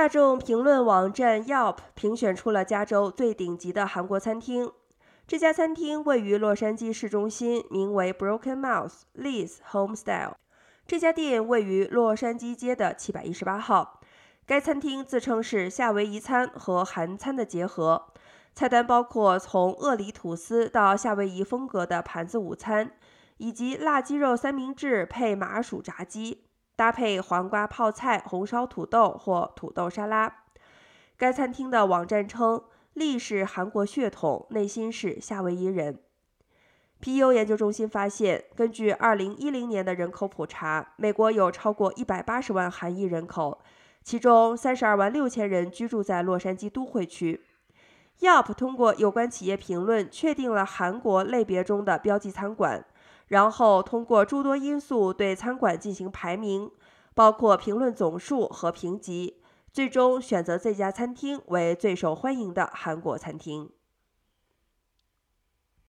大众评论网站 Yelp 评选出了加州最顶级的韩国餐厅。这家餐厅位于洛杉矶市中心，名为 Broken Mouse Liz Homestyle。这家店位于洛杉矶街的七百一十八号。该餐厅自称是夏威夷餐和韩餐的结合，菜单包括从鳄梨吐司到夏威夷风格的盘子午餐，以及辣鸡肉三明治配麻薯炸鸡。搭配黄瓜泡菜、红烧土豆或土豆沙拉。该餐厅的网站称，力是韩国血统，内心是夏威夷人。P.U 研究中心发现，根据2010年的人口普查，美国有超过180万韩裔人口，其中32万6千人居住在洛杉矶都会区。Yelp 通过有关企业评论确定了韩国类别中的标记餐馆。然后通过诸多因素对餐馆进行排名，包括评论总数和评级，最终选择这家餐厅为最受欢迎的韩国餐厅。